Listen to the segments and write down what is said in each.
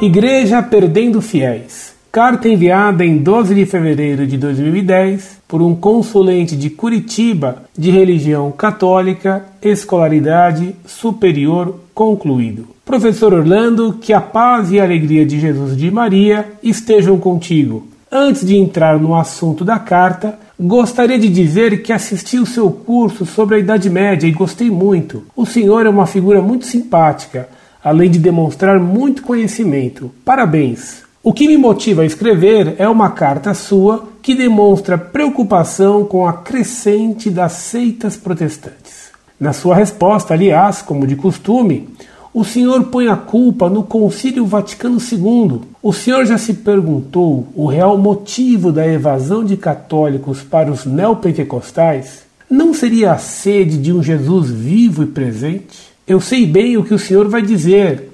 Igreja perdendo fiéis. Carta enviada em 12 de fevereiro de 2010 por um consulente de Curitiba de religião católica, escolaridade superior concluído. Professor Orlando, que a paz e a alegria de Jesus de Maria estejam contigo. Antes de entrar no assunto da carta, gostaria de dizer que assisti o seu curso sobre a Idade Média e gostei muito. O senhor é uma figura muito simpática, além de demonstrar muito conhecimento. Parabéns! O que me motiva a escrever é uma carta sua que demonstra preocupação com a crescente das seitas protestantes. Na sua resposta, aliás, como de costume, o senhor põe a culpa no Concílio Vaticano II. O senhor já se perguntou o real motivo da evasão de católicos para os neopentecostais? Não seria a sede de um Jesus vivo e presente? Eu sei bem o que o senhor vai dizer.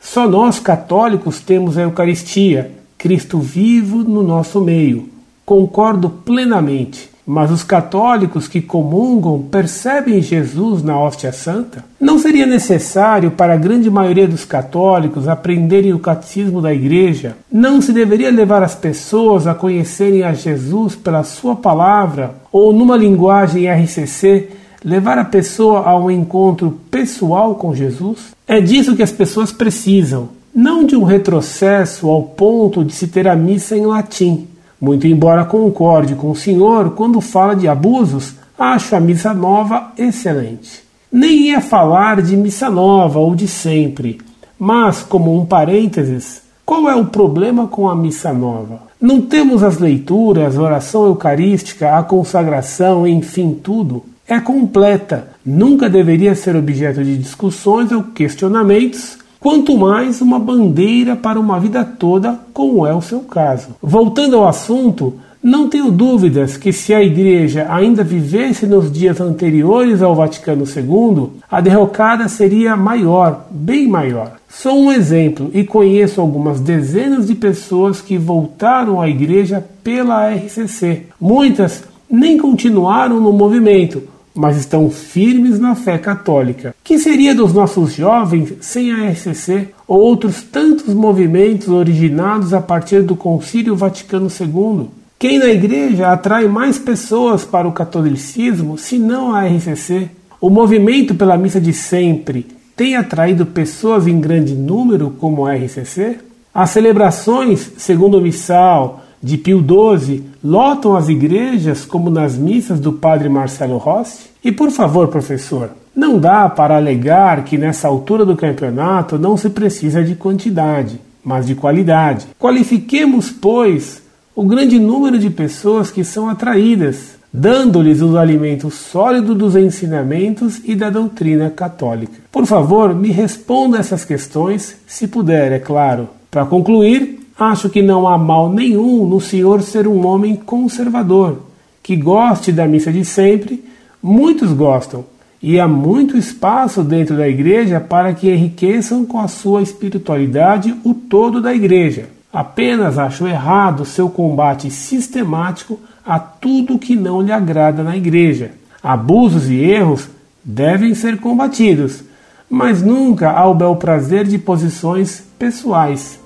Só nós católicos temos a Eucaristia, Cristo vivo no nosso meio. Concordo plenamente. Mas os católicos que comungam percebem Jesus na hóstia santa? Não seria necessário para a grande maioria dos católicos aprenderem o catecismo da Igreja? Não se deveria levar as pessoas a conhecerem a Jesus pela sua palavra ou numa linguagem RCC? Levar a pessoa a um encontro pessoal com Jesus? É disso que as pessoas precisam, não de um retrocesso ao ponto de se ter a missa em latim. Muito embora concorde com o senhor quando fala de abusos, acho a missa nova excelente. Nem ia falar de missa nova ou de sempre, mas, como um parênteses, qual é o problema com a missa nova? Não temos as leituras, a oração eucarística, a consagração, enfim, tudo? É completa, nunca deveria ser objeto de discussões ou questionamentos quanto mais uma bandeira para uma vida toda, como é o seu caso. Voltando ao assunto, não tenho dúvidas que se a Igreja ainda vivesse nos dias anteriores ao Vaticano II, a derrocada seria maior, bem maior. Sou um exemplo e conheço algumas dezenas de pessoas que voltaram à Igreja pela RCC. Muitas nem continuaram no movimento, mas estão firmes na fé católica. Que seria dos nossos jovens sem a RCC ou outros tantos movimentos originados a partir do Concílio Vaticano II? Quem na igreja atrai mais pessoas para o catolicismo se não a RCC? O movimento pela missa de sempre tem atraído pessoas em grande número como a RCC? As celebrações, segundo o missal, de Pio XII lotam as igrejas como nas missas do padre Marcelo Rossi? E por favor, professor, não dá para alegar que nessa altura do campeonato não se precisa de quantidade, mas de qualidade. Qualifiquemos, pois, o grande número de pessoas que são atraídas, dando-lhes o alimento sólido dos ensinamentos e da doutrina católica. Por favor, me responda essas questões, se puder, é claro. Para concluir, Acho que não há mal nenhum no senhor ser um homem conservador, que goste da missa de sempre, muitos gostam, e há muito espaço dentro da igreja para que enriqueçam com a sua espiritualidade o todo da igreja. Apenas acho errado seu combate sistemático a tudo que não lhe agrada na igreja. Abusos e erros devem ser combatidos, mas nunca ao bel prazer de posições pessoais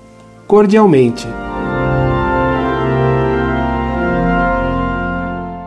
cordialmente.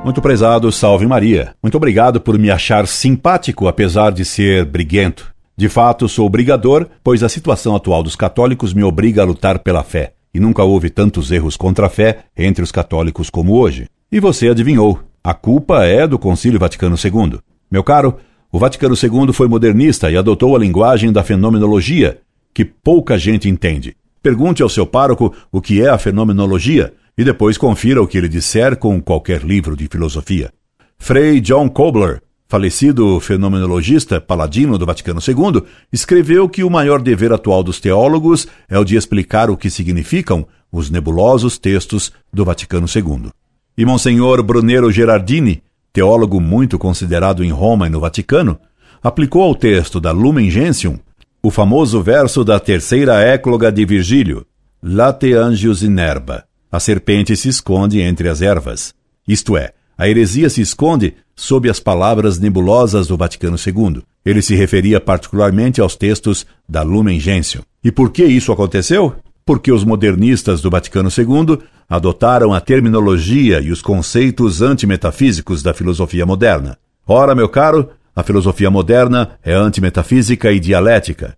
Muito prezado, salve Maria. Muito obrigado por me achar simpático, apesar de ser briguento. De fato, sou brigador, pois a situação atual dos católicos me obriga a lutar pela fé. E nunca houve tantos erros contra a fé entre os católicos como hoje. E você adivinhou: a culpa é do Concílio Vaticano II. Meu caro, o Vaticano II foi modernista e adotou a linguagem da fenomenologia, que pouca gente entende. Pergunte ao seu pároco o que é a fenomenologia e depois confira o que ele disser com qualquer livro de filosofia. Frei John Kobler, falecido fenomenologista paladino do Vaticano II, escreveu que o maior dever atual dos teólogos é o de explicar o que significam os nebulosos textos do Vaticano II. E Monsenhor Brunero Gerardini, teólogo muito considerado em Roma e no Vaticano, aplicou ao texto da Lumen Gentium o famoso verso da terceira écloga de Virgílio, Late angios in erba. A serpente se esconde entre as ervas. Isto é, a heresia se esconde sob as palavras nebulosas do Vaticano II. Ele se referia particularmente aos textos da Lumen Gentium. E por que isso aconteceu? porque os modernistas do Vaticano II adotaram a terminologia e os conceitos antimetafísicos da filosofia moderna. Ora, meu caro, a filosofia moderna é antimetafísica e dialética.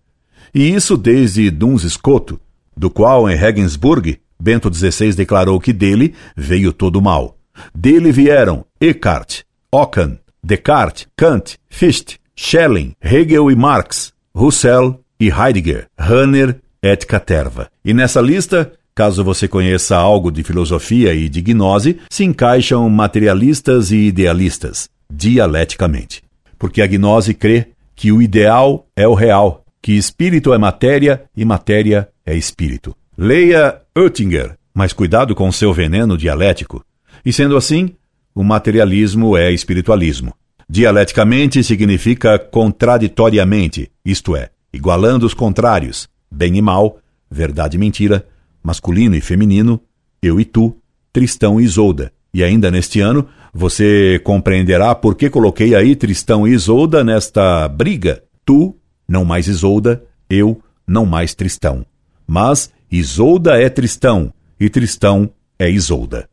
E isso desde Duns Scoto, do qual em Regensburg Bento XVI declarou que dele veio todo o mal. Dele vieram Eckhart, Ockham, Descartes, Kant, Fichte, Schelling, Hegel e Marx, Husserl e Heidegger, Hanner et caterva. E nessa lista, caso você conheça algo de filosofia e de gnose, se encaixam materialistas e idealistas, dialeticamente. Porque a gnose crê que o ideal é o real, que espírito é matéria e matéria é espírito. Leia Oettinger, mas cuidado com seu veneno dialético. E sendo assim, o materialismo é espiritualismo. Dialeticamente significa contraditoriamente, isto é, igualando os contrários, bem e mal, verdade e mentira, masculino e feminino, eu e tu, Tristão e Isolda. E ainda neste ano, você compreenderá por que coloquei aí Tristão e Isolda nesta briga. Tu, não mais Isolda, eu, não mais Tristão. Mas Isolda é Tristão e Tristão é Isolda.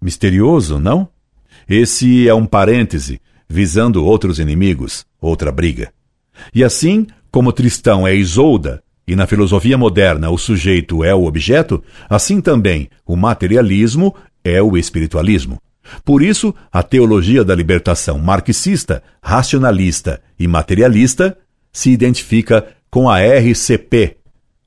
Misterioso, não? Esse é um parêntese, visando outros inimigos, outra briga. E assim, como Tristão é Isolda, e na filosofia moderna o sujeito é o objeto, assim também o materialismo é o espiritualismo. Por isso, a teologia da libertação marxista, racionalista e materialista se identifica com a RCP,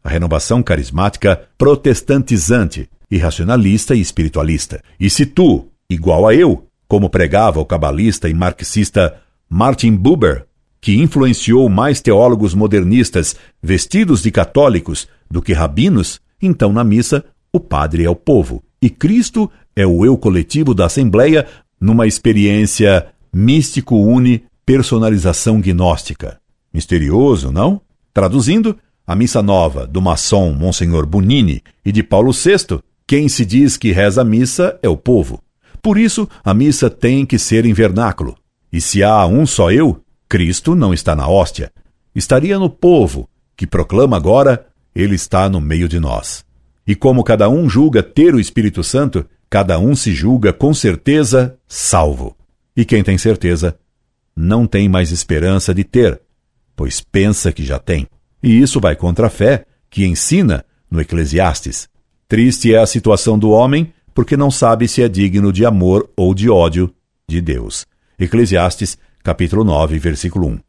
a renovação carismática protestantizante, irracionalista e espiritualista. E se tu, igual a eu, como pregava o cabalista e marxista Martin Buber, que influenciou mais teólogos modernistas vestidos de católicos do que rabinos, então na missa o padre é o povo e Cristo é o eu coletivo da Assembleia numa experiência místico-uni personalização gnóstica. Misterioso, não? Traduzindo, a missa nova do maçom Monsenhor Bonini e de Paulo VI, quem se diz que reza a missa é o povo. Por isso, a missa tem que ser em vernáculo. E se há um só eu, Cristo não está na hóstia. Estaria no povo, que proclama agora, ele está no meio de nós. E como cada um julga ter o Espírito Santo, cada um se julga com certeza salvo. E quem tem certeza, não tem mais esperança de ter, pois pensa que já tem. E isso vai contra a fé, que ensina no Eclesiastes. Triste é a situação do homem, porque não sabe se é digno de amor ou de ódio de Deus. Eclesiastes capítulo 9, versículo 1.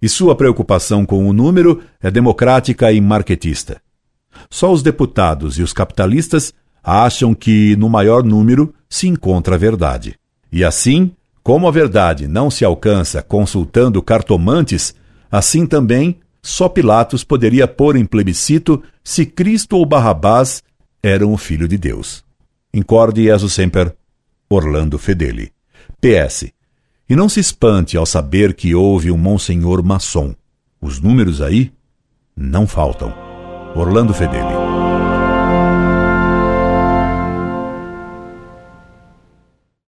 E sua preocupação com o número é democrática e marquetista. Só os deputados e os capitalistas acham que no maior número se encontra a verdade. E assim, como a verdade não se alcança consultando cartomantes, assim também só Pilatos poderia pôr em plebiscito se Cristo ou Barrabás eram o Filho de Deus. Incorde Jesus Semper, Orlando Fedeli. PS. E não se espante ao saber que houve um Monsenhor maçom. Os números aí não faltam. Orlando Fedeli.